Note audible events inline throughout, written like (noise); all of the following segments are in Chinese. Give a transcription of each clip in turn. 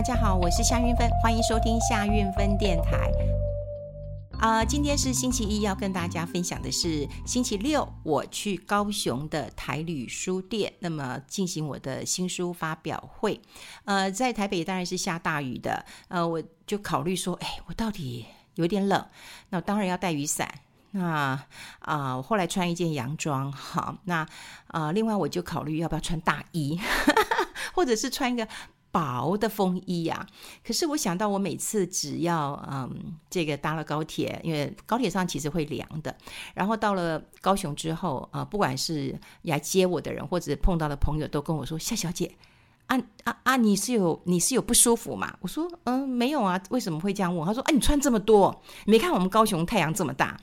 大家好，我是夏韵芬，欢迎收听夏韵芬电台。啊、呃，今天是星期一，要跟大家分享的是星期六我去高雄的台旅书店，那么进行我的新书发表会。呃，在台北当然是下大雨的，呃，我就考虑说，哎，我到底有点冷，那当然要带雨伞。那啊、呃，我后来穿一件洋装，好，那啊、呃，另外我就考虑要不要穿大衣，(laughs) 或者是穿一个薄的风衣呀、啊。可是我想到，我每次只要嗯，这个搭了高铁，因为高铁上其实会凉的，然后到了高雄之后啊、不管是来接我的人，或者碰到的朋友，都跟我说：“夏小姐，啊啊啊，你是有你是有不舒服吗？”我说：“嗯，没有啊，为什么会这样问？”他说：“哎、啊，你穿这么多，没看我们高雄太阳这么大。”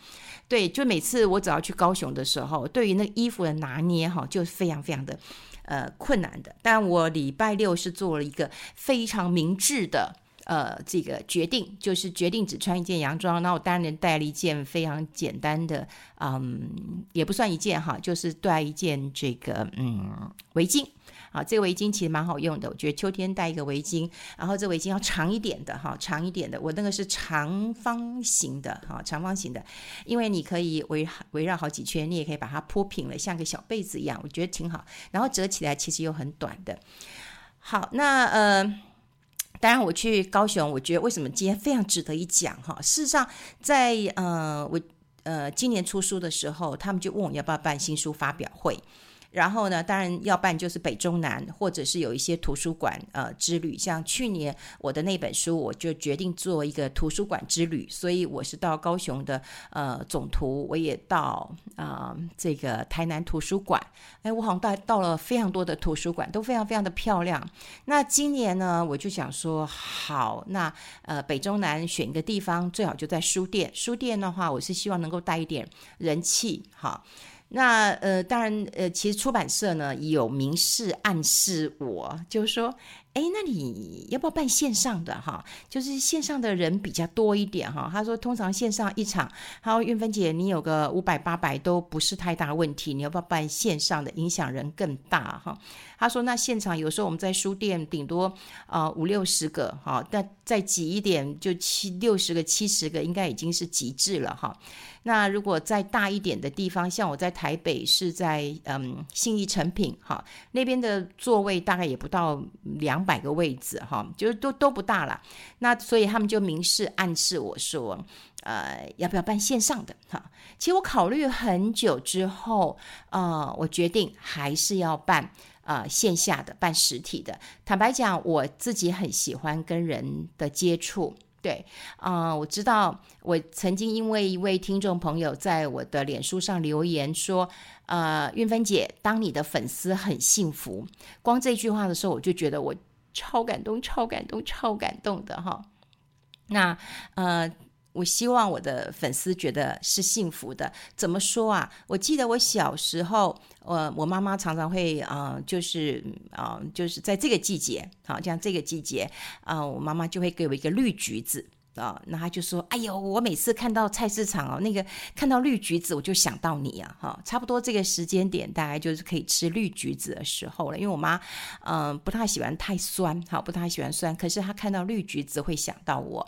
对，就每次我只要去高雄的时候，对于那个衣服的拿捏哈，就非常非常的呃困难的。但我礼拜六是做了一个非常明智的呃这个决定，就是决定只穿一件洋装，那我当然带了一件非常简单的，嗯，也不算一件哈，就是带一件这个嗯围巾。啊，这个围巾其实蛮好用的，我觉得秋天戴一个围巾，然后这围巾要长一点的哈，长一点的，我那个是长方形的哈，长方形的，因为你可以围围绕好几圈，你也可以把它铺平了，像个小被子一样，我觉得挺好。然后折起来其实又很短的。好，那呃，当然我去高雄，我觉得为什么今天非常值得一讲哈？事实上在，呃我呃今年出书的时候，他们就问我要不要办新书发表会。然后呢，当然要办就是北中南，或者是有一些图书馆呃之旅。像去年我的那本书，我就决定做一个图书馆之旅，所以我是到高雄的呃总图，我也到啊、呃、这个台南图书馆。哎，我好像到到了非常多的图书馆，都非常非常的漂亮。那今年呢，我就想说，好，那呃北中南选一个地方，最好就在书店。书店的话，我是希望能够带一点人气，哈。那呃，当然呃，其实出版社呢有明示暗示我，就是说。哎，那你要不要办线上的哈？就是线上的人比较多一点哈。他说，通常线上一场，他说韵芬姐，你有个五百八百都不是太大问题。你要不要办线上的，影响人更大哈？他说，那现场有时候我们在书店顶多啊五六十个哈，但再挤一点就七六十个、七十个，应该已经是极致了哈。那如果再大一点的地方，像我在台北是在嗯信义成品哈那边的座位大概也不到两。百个位置哈，就是都都不大了，那所以他们就明示暗示我说，呃，要不要办线上的哈？其实我考虑很久之后，呃，我决定还是要办呃线下的，办实体的。坦白讲，我自己很喜欢跟人的接触。对，啊、我知道，我曾经因为一位听众朋友在我的脸书上留言说，呃，韵芬姐，当你的粉丝很幸福。光这句话的时候，我就觉得我。超感动，超感动，超感动的哈。那呃，我希望我的粉丝觉得是幸福的。怎么说啊？我记得我小时候，呃，我妈妈常常会啊、呃，就是啊、呃，就是在这个季节，好像这个季节啊、呃，我妈妈就会给我一个绿橘子。啊、那他就说：“哎呦，我每次看到菜市场哦，那个看到绿橘子，我就想到你啊，哈、差不多这个时间点，大概就是可以吃绿橘子的时候了。因为我妈，嗯、不太喜欢太酸，好，不太喜欢酸，可是她看到绿橘子会想到我。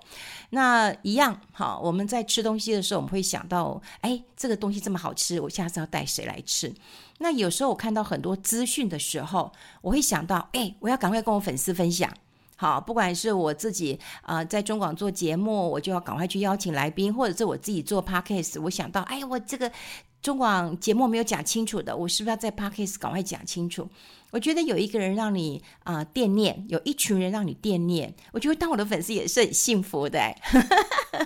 那一样，好，我们在吃东西的时候，我们会想到，哎，这个东西这么好吃，我下次要带谁来吃？那有时候我看到很多资讯的时候，我会想到，哎，我要赶快跟我粉丝分享。”好，不管是我自己啊、在中广做节目，我就要赶快去邀请来宾，或者是我自己做 podcast，我想到，哎呀，我这个中广节目没有讲清楚的，我是不是要在 podcast 赶快讲清楚？我觉得有一个人让你啊、惦念，有一群人让你惦念，我觉得当我的粉丝也是很幸福的，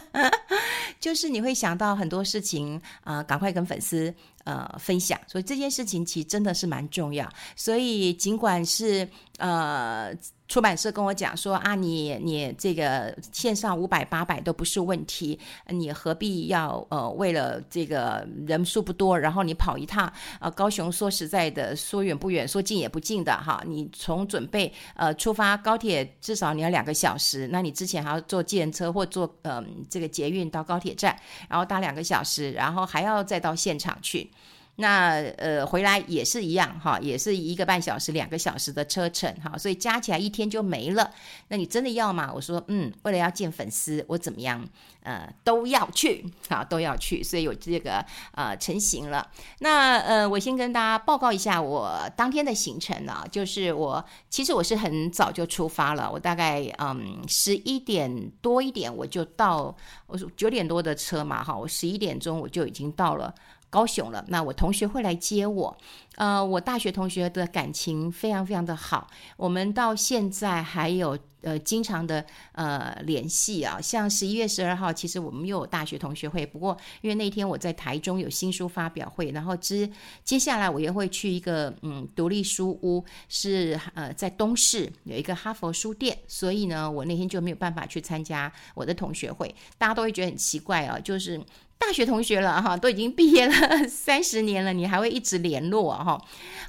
(laughs) 就是你会想到很多事情啊、呃，赶快跟粉丝呃分享，所以这件事情其实真的是蛮重要。所以尽管是呃。出版社跟我讲说啊，你你这个线上五百八百都不是问题，你何必要呃为了这个人数不多，然后你跑一趟呃高雄，说实在的，说远不远，说近也不近的哈。你从准备呃出发高铁至少你要两个小时，那你之前还要坐计程车或坐嗯、这个捷运到高铁站，然后搭两个小时，然后还要再到现场去。那呃回来也是一样哈，也是一个半小时、两个小时的车程哈，所以加起来一天就没了。那你真的要吗？我说嗯，为了要见粉丝，我怎么样？呃，都要去啊，都要去，所以有这个呃成型了。那呃，我先跟大家报告一下我当天的行程呢，就是我其实我是很早就出发了，我大概嗯十一点多一点我就到，我说九点多的车嘛哈，我十一点钟我就已经到了。高雄了，那我同学会来接我。呃，我大学同学的感情非常非常的好，我们到现在还有呃经常的呃联系啊。像十一月十二号，其实我们又有大学同学会，不过因为那天我在台中有新书发表会，然后之接下来我也会去一个嗯独立书屋，是呃在东市有一个哈佛书店，所以呢，我那天就没有办法去参加我的同学会。大家都会觉得很奇怪啊，就是。大学同学了哈，都已经毕业了 (laughs) 三十年了，你还会一直联络哈？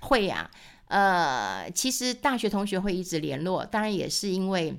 会呀，呃，其实大学同学会一直联络，当然也是因为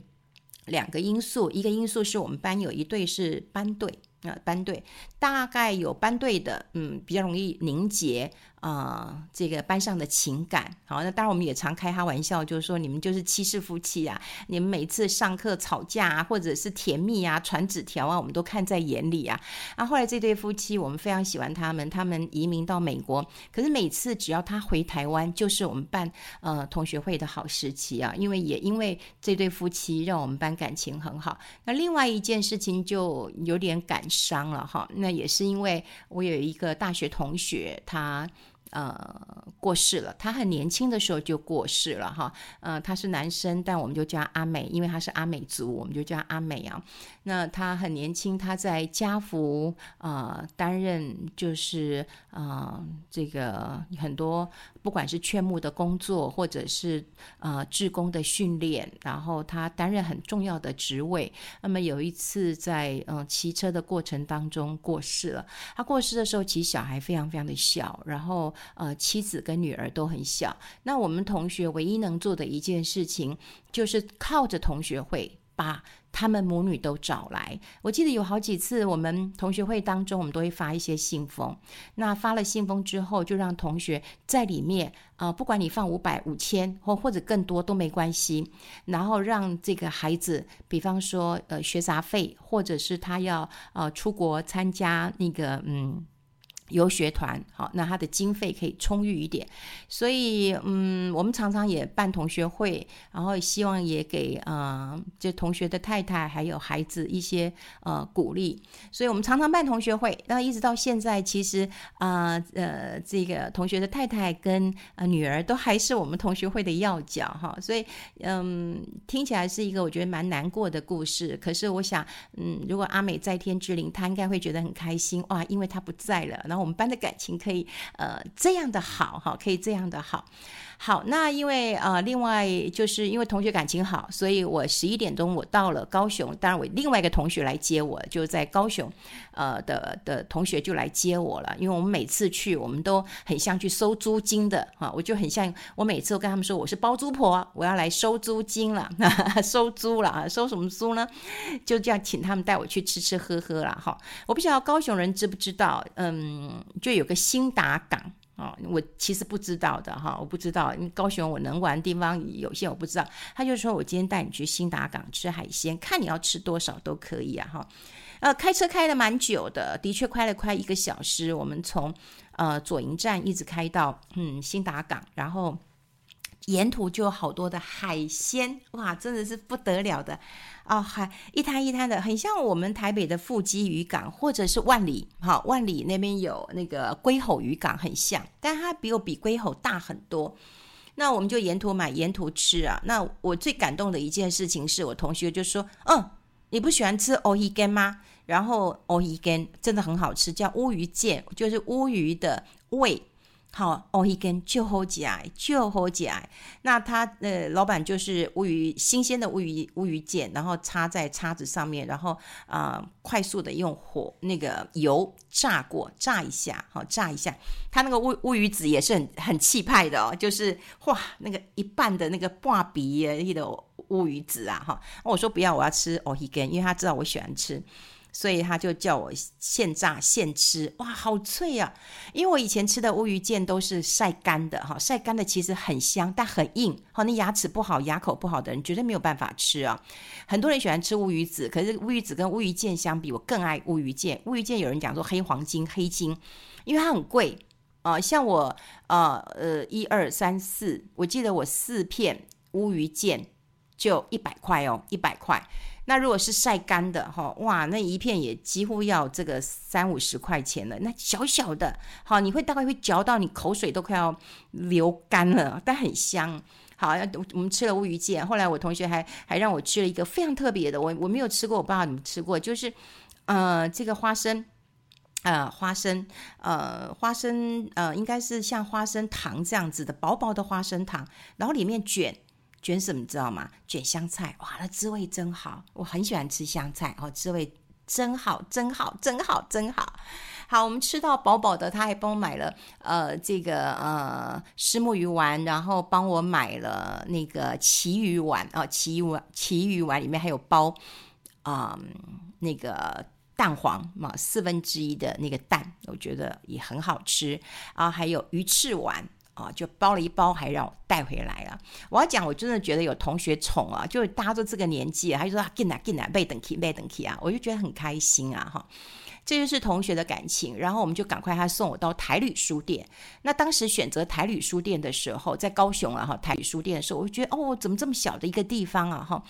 两个因素，一个因素是我们班有一对是班队啊，班队大概有班队的，嗯，比较容易凝结。啊、这个班上的情感，好，那当然我们也常开他玩笑，就是说你们就是七世夫妻啊，你们每次上课吵架啊，或者是甜蜜啊，传纸条啊，我们都看在眼里啊。啊，后来这对夫妻，我们非常喜欢他们，他们移民到美国，可是每次只要他回台湾，就是我们办呃同学会的好时期啊，因为也因为这对夫妻让我们班感情很好。那另外一件事情就有点感伤了哈，那也是因为我有一个大学同学，他。呃，过世了。他很年轻的时候就过世了哈。呃，他是男生，但我们就叫阿美，因为他是阿美族，我们就叫阿美啊。那他很年轻，他在家福呃担任就是呃这个很多不管是劝募的工作，或者是呃志工的训练，然后他担任很重要的职位。那么有一次在嗯、呃、骑车的过程当中过世了。他过世的时候，其实小孩非常非常的小，然后。呃，妻子跟女儿都很小。那我们同学唯一能做的一件事情，就是靠着同学会把他们母女都找来。我记得有好几次，我们同学会当中，我们都会发一些信封。那发了信封之后，就让同学在里面，呃，不管你放五百、五千或或者更多都没关系。然后让这个孩子，比方说呃学杂费，或者是他要呃出国参加那个嗯。游学团，好，那他的经费可以充裕一点，所以，嗯，我们常常也办同学会，然后希望也给呃，就同学的太太还有孩子一些呃鼓励，所以我们常常办同学会，那一直到现在，其实啊呃，这个同学的太太跟呃女儿都还是我们同学会的要角哈，所以，嗯，听起来是一个我觉得蛮难过的故事，可是我想，嗯，如果阿美在天之灵，她应该会觉得很开心哇，因为她不在了。我们班的感情可以呃这样的好哈，可以这样的好。好，那因为呃，另外就是因为同学感情好，所以我十一点钟我到了高雄。当然，我另外一个同学来接我，就在高雄，呃的的同学就来接我了。因为我们每次去，我们都很像去收租金的哈，我就很像我每次都跟他们说，我是包租婆，我要来收租金了，(laughs) 收租了啊，收什么租呢？就这样请他们带我去吃吃喝喝了哈。我不晓得高雄人知不知道，嗯，嗯就有个新达港。哦，我其实不知道的哈，我不知道，高雄我能玩的地方有限，我不知道。他就说我今天带你去新达港吃海鲜，看你要吃多少都可以啊哈。呃，开车开了蛮久的，的确开了快一个小时。我们从呃左营站一直开到嗯新达港，然后。沿途就有好多的海鲜，哇，真的是不得了的啊！海一滩一滩的，很像我们台北的富基渔港，或者是万里，哈，万里那边有那个龟吼渔港，很像，但它比我比龟吼大很多。那我们就沿途买，沿途吃啊。那我最感动的一件事情是我同学就说：“嗯，你不喜欢吃乌鱼羹吗？”然后乌鱼羹真的很好吃，叫乌鱼腱，就是乌鱼的胃。好，哦，一根就好起来，就好起来。那他呃，老板就是乌鱼，新鲜的乌鱼，乌鱼腱，然后插在叉子上面，然后啊、快速的用火那个油炸过，炸一下，好，炸一下。他那个乌乌鱼子也是很很气派的哦，就是哇，那个一半的那个挂鼻的乌鱼子啊，哈。我说不要，我要吃哦一根，因为他知道我喜欢吃。所以他就叫我现炸现吃，哇，好脆啊！因为我以前吃的乌鱼腱都是晒干的，哈，晒干的其实很香，但很硬，好，那牙齿不好、牙口不好的人绝对没有办法吃啊。很多人喜欢吃乌鱼子，可是乌鱼子跟乌鱼腱相比，我更爱乌鱼腱。乌鱼腱有人讲说黑黄金、黑金，因为它很贵啊、像我，呃呃，一二三四，我记得我四片乌鱼腱就一百块哦，一百块。那如果是晒干的哈，哇，那一片也几乎要这个三五十块钱了。那小小的，好，你会大概会嚼到你口水都快要流干了，但很香。好，我们吃了乌鱼腱，后来我同学还还让我吃了一个非常特别的，我我没有吃过，我不知道你们吃过，就是呃这个花生，呃花生，呃花生，呃应该是像花生糖这样子的薄薄的花生糖，然后里面卷。卷什么知道吗？卷香菜，哇，那滋味真好，我很喜欢吃香菜哦，滋味真好，真好，真好，真好。好，我们吃到饱饱的，他还帮我买了呃这个呃虱目鱼丸，然后帮我买了那个旗鱼丸啊，旗鱼丸，旗鱼丸里面还有包啊、那个蛋黄嘛，四分之一的那个蛋，我觉得也很好吃啊，还有鱼翅丸。啊，就包了一包，还让我带回来了。我要讲，我真的觉得有同学宠啊，就大家都这个年纪，他就说啊，进来进来，背等起背等起啊，我就觉得很开心啊，哈，这就是同学的感情。然后我们就赶快他送我到台旅书店。那当时选择台旅书店的时候，在高雄啊，哈，台旅书店的时候，我就觉得哦，怎么这么小的一个地方啊，哈。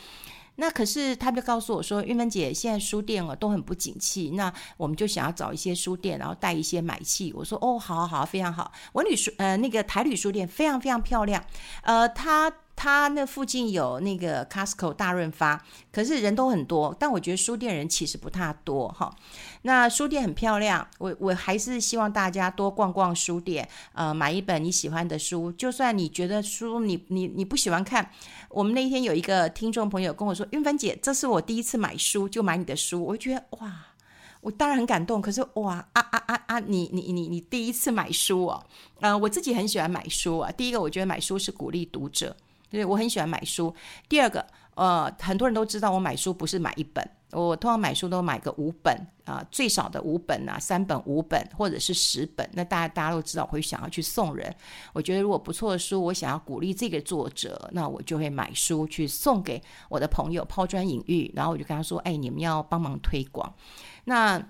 那可是他就告诉我说，玉芬姐，现在书店哦都很不景气，那我们就想要找一些书店，然后带一些买气。我说哦，好好好，非常好。文旅书呃那个台旅书店非常非常漂亮，呃，他。他那附近有那个 Costco 大润发，可是人都很多，但我觉得书店人其实不太多哈。那书店很漂亮，我我还是希望大家多逛逛书店，呃，买一本你喜欢的书。就算你觉得书你你你不喜欢看，我们那天有一个听众朋友跟我说：“韵芬姐，这是我第一次买书，就买你的书。”我觉得哇，我当然很感动。可是哇啊啊啊啊，你你你你第一次买书哦，呃，我自己很喜欢买书啊。第一个，我觉得买书是鼓励读者。对，我很喜欢买书。第二个，呃，很多人都知道我买书不是买一本，我通常买书都买个五本啊、最少的五本啊，三本、五本或者是十本。那大家大家都知道，我会想要去送人。我觉得如果不错的书，我想要鼓励这个作者，那我就会买书去送给我的朋友抛砖引玉。然后我就跟他说：“哎，你们要帮忙推广。”那。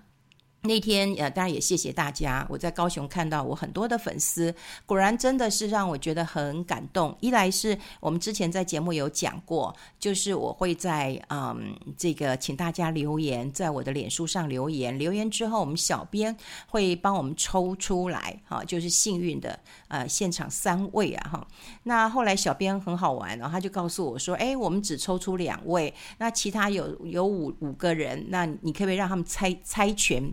那天呃，当然也谢谢大家。我在高雄看到我很多的粉丝，果然真的是让我觉得很感动。一来是我们之前在节目有讲过，就是我会在嗯这个请大家留言，在我的脸书上留言，留言之后我们小编会帮我们抽出来，哈，就是幸运的呃现场三位啊哈。那后来小编很好玩，然后他就告诉我说，哎，我们只抽出两位，那其他有有五五个人，那你可不可以让他们猜猜拳？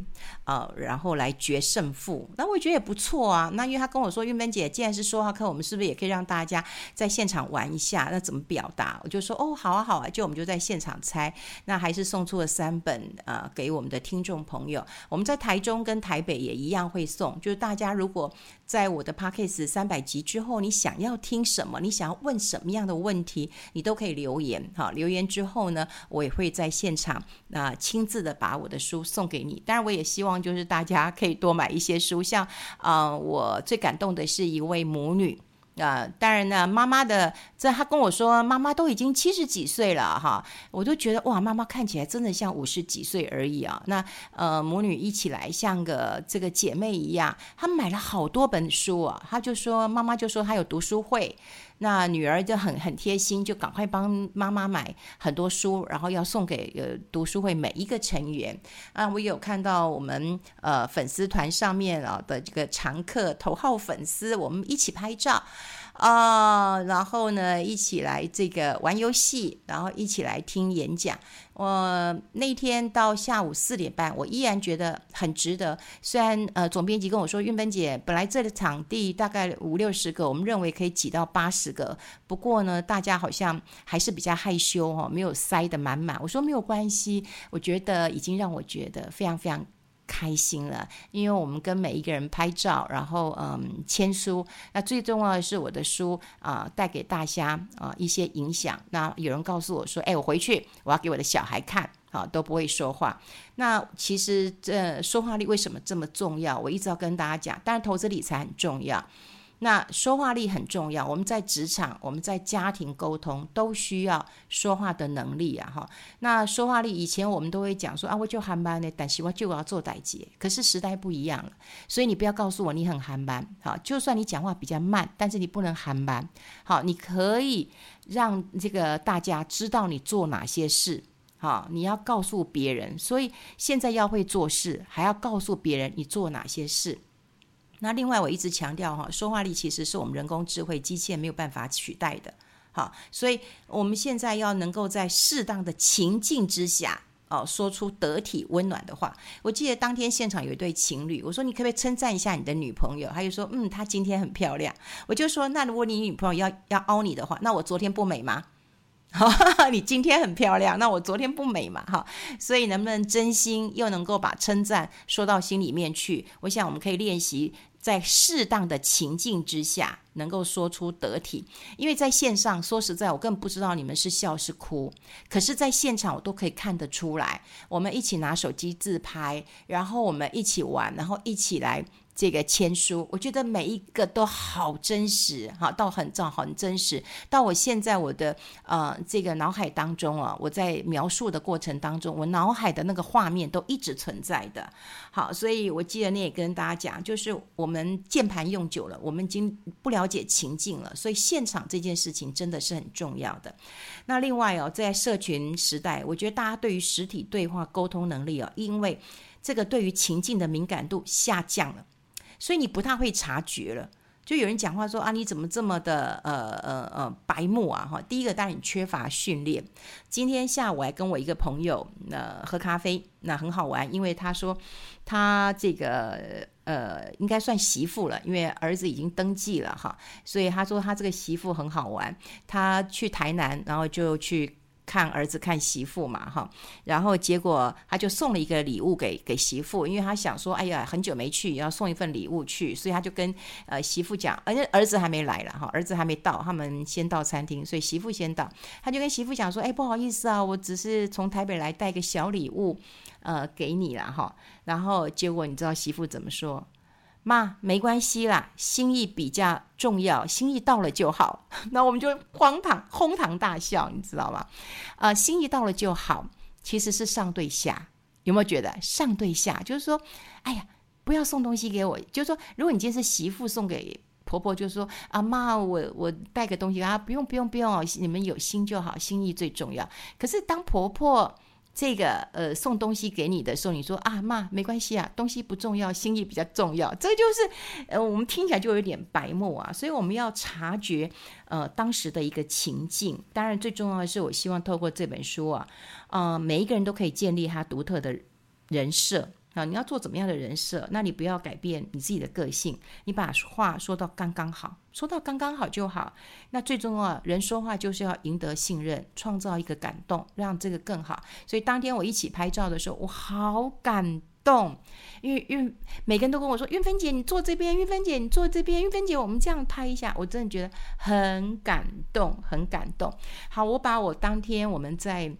呃，然后来决胜负，那我觉得也不错啊。那因为他跟我说，玉芬姐既然是说话课，我们是不是也可以让大家在现场玩一下？那怎么表达？我就说哦，好啊，好啊，就我们就在现场猜。那还是送出了三本呃给我们的听众朋友。我们在台中跟台北也一样会送，就是大家如果在我的 Podcast 三百集之后，你想要听什么，你想要问什么样的问题，你都可以留言哈。留言之后呢，我也会在现场那、呃、亲自的把我的书送给你。当然，我也希望就是大家可以多买一些书，像啊、我最感动的是一位母女啊、呃，当然呢，妈妈的这她跟我说，妈妈都已经七十几岁了哈，我都觉得哇，妈妈看起来真的像五十几岁而已啊。那呃，母女一起来像个这个姐妹一样，她买了好多本书啊，她就说妈妈就说她有读书会。那女儿就很很贴心，就赶快帮妈妈买很多书，然后要送给呃读书会每一个成员啊。我有看到我们呃粉丝团上面啊的这个常客头号粉丝，我们一起拍照。啊、然后呢，一起来这个玩游戏，然后一起来听演讲。我那天到下午四点半，我依然觉得很值得。虽然呃，总编辑跟我说，韵芬姐本来这个场地大概五六十个，我们认为可以挤到八十个，不过呢，大家好像还是比较害羞哈、哦，没有塞得满满。我说没有关系，我觉得已经让我觉得非常非常。开心了，因为我们跟每一个人拍照，然后嗯签书。那最重要的是我的书啊、带给大家啊、一些影响。那有人告诉我说：“哎，我回去我要给我的小孩看。”好都不会说话。那其实这说话力为什么这么重要？我一直要跟大家讲，当然投资理财很重要。那说话力很重要，我们在职场、我们在家庭沟通都需要说话的能力啊！哈，那说话力以前我们都会讲说啊，我就憨慢呢，但是我就要做代志。可是时代不一样了，所以你不要告诉我你很憨慢，好，就算你讲话比较慢，但是你不能憨慢，好，你可以让这个大家知道你做哪些事，好，你要告诉别人，所以现在要会做事，还要告诉别人你做哪些事。那另外，我一直强调哈，说话力其实是我们人工智慧机器没有办法取代的。好，所以我们现在要能够在适当的情境之下，哦，说出得体温暖的话。我记得当天现场有一对情侣，我说你可不可以称赞一下你的女朋友？他就说，嗯，她今天很漂亮。我就说，那如果你女朋友要要凹你的话，那我昨天不美吗？(laughs) 你今天很漂亮，那我昨天不美嘛？哈，所以能不能真心又能够把称赞说到心里面去？我想我们可以练习。在适当的情境之下，能够说出得体。因为在线上，说实在，我更不知道你们是笑是哭。可是，在现场，我都可以看得出来。我们一起拿手机自拍，然后我们一起玩，然后一起来。这个签书，我觉得每一个都好真实，哈，到很早很真实。到我现在我的呃这个脑海当中啊，我在描述的过程当中，我脑海的那个画面都一直存在的。好，所以我记得你也跟大家讲，就是我们键盘用久了，我们已经不了解情境了，所以现场这件事情真的是很重要的。那另外哦，在社群时代，我觉得大家对于实体对话沟通能力哦，因为这个对于情境的敏感度下降了。所以你不太会察觉了，就有人讲话说啊，你怎么这么的呃呃呃白目啊哈？第一个当然你缺乏训练。今天下午还跟我一个朋友呃喝咖啡，那很好玩，因为他说他这个呃应该算媳妇了，因为儿子已经登记了哈，所以他说他这个媳妇很好玩，他去台南，然后就去。看儿子看媳妇嘛，哈，然后结果他就送了一个礼物给给媳妇，因为他想说，哎呀，很久没去，要送一份礼物去，所以他就跟呃媳妇讲，而且儿子还没来了哈，儿子还没到，他们先到餐厅，所以媳妇先到，他就跟媳妇讲说，哎，不好意思啊，我只是从台北来带个小礼物，呃，给你了哈，然后结果你知道媳妇怎么说？妈，没关系啦，心意比较重要，心意到了就好。(laughs) 那我们就荒唐哄堂大笑，你知道吗？啊、心意到了就好，其实是上对下，有没有觉得上对下？就是说，哎呀，不要送东西给我。就是说，如果你今天是媳妇送给婆婆，就是说，啊妈，我我带个东西啊，不用不用不用，你们有心就好，心意最重要。可是当婆婆。这个呃送东西给你的时候，你说啊妈没关系啊，东西不重要，心意比较重要。这就是呃我们听起来就有点白目啊，所以我们要察觉呃当时的一个情境。当然最重要的是，我希望透过这本书啊，呃每一个人都可以建立他独特的人设。啊，你要做怎么样的人设？那你不要改变你自己的个性，你把话说到刚刚好，说到刚刚好就好。那最重要，人说话就是要赢得信任，创造一个感动，让这个更好。所以当天我一起拍照的时候，我好感动，因为因为每个人都跟我说：“韵芬姐，你坐这边；韵芬姐，你坐这边；韵芬姐，我们这样拍一下。”我真的觉得很感动，很感动。好，我把我当天我们在。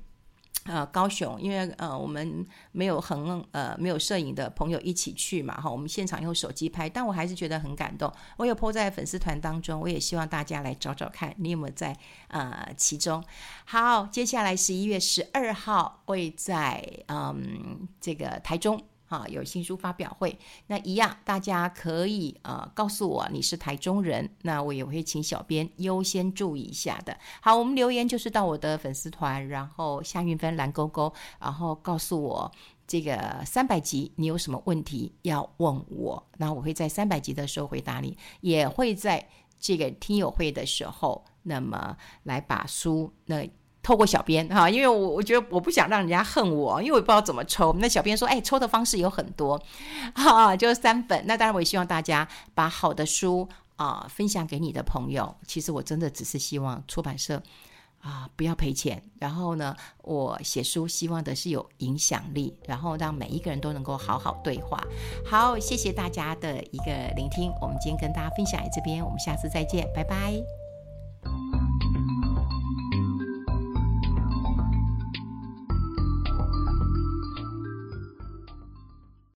呃，高雄，因为呃，我们没有很呃没有摄影的朋友一起去嘛，哈，我们现场用手机拍，但我还是觉得很感动。我有 po 在粉丝团当中，我也希望大家来找找看，你有没有在呃其中。好，接下来十一月十二号会在嗯这个台中。啊，有新书发表会，那一样，大家可以呃告诉我你是台中人，那我也会请小编优先注意一下的。好，我们留言就是到我的粉丝团，然后夏云芬蓝勾勾，然后告诉我这个三百集你有什么问题要问我，那我会在三百集的时候回答你，也会在这个听友会的时候，那么来把书那。透过小编哈，因为我我觉得我不想让人家恨我，因为我也不知道怎么抽。那小编说，哎，抽的方式有很多，(laughs) 哈，就是三本。那当然，我也希望大家把好的书啊分享给你的朋友。其实我真的只是希望出版社啊不要赔钱。然后呢，我写书希望的是有影响力，然后让每一个人都能够好好对话。好，谢谢大家的一个聆听。我们今天跟大家分享在这边，我们下次再见，拜拜。